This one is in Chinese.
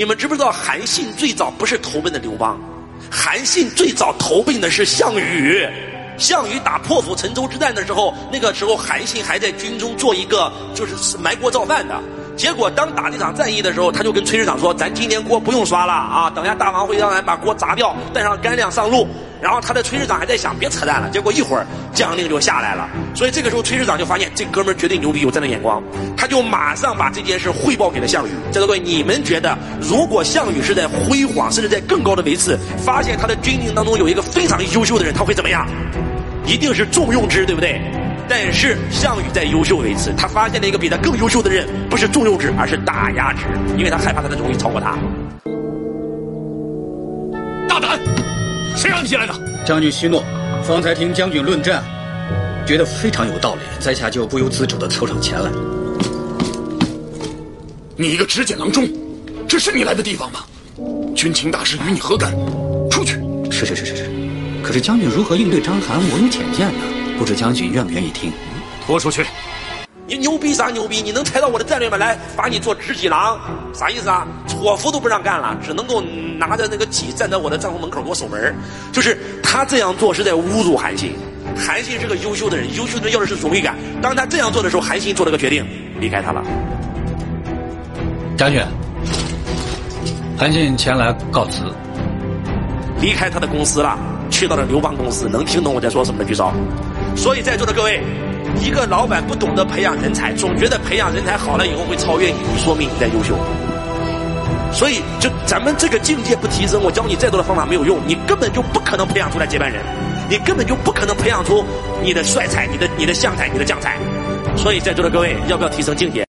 你们知不知道韩信最早不是投奔的刘邦？韩信最早投奔的是项羽。项羽打破釜沉舟之战的时候，那个时候韩信还在军中做一个就是埋锅造饭的。结果当打这场战役的时候，他就跟崔师长说：“咱今天锅不用刷了啊，等下大王会让俺把锅砸掉，带上干粮上路。”然后他的崔师长还在想：“别扯淡了。”结果一会儿将令就下来了，所以这个时候崔师长就发现这哥们儿绝对牛逼，有战略眼光，他就马上把这件事汇报给了项羽。在座各位，你们觉得如果项羽是在辉煌，甚至在更高的位次，发现他的军营当中有一个非常优秀的人，他会怎么样？一定是重用之，对不对？但是项羽在优秀为次，他发现了一个比他更优秀的人，不是重用之，而是打压之，因为他害怕他的荣誉超过他。大胆！谁让你进来的？将军息怒，方才听将军论战，觉得非常有道理，在下就不由自主的凑上前来。你一个执剑郎中，这是你来的地方吗？军情大事与你何干？出去！是是是是是。可是将军如何应对章邯，我有浅见呢。不知将军愿不愿意听？拖出去！你牛逼啥牛逼？你能猜到我的战略吗？来，把你做执戟郎，啥意思啊？伙夫都不让干了，只能够拿着那个戟站在我的帐篷门口给我守门。就是他这样做是在侮辱韩信。韩信是个优秀的人，优秀的人要的是荣誉感。当他这样做的时候，韩信做了个决定，离开他了。将军，韩信前来告辞，离开他的公司了。去到了刘邦公司，能听懂我在说什么的举手。所以在座的各位，一个老板不懂得培养人才，总觉得培养人才好了以后会超越你，说明你在优秀。所以，就咱们这个境界不提升，我教你再多的方法没有用，你根本就不可能培养出来接班人，你根本就不可能培养出你的帅才、你的你的相才、你的将才。所以在座的各位，要不要提升境界？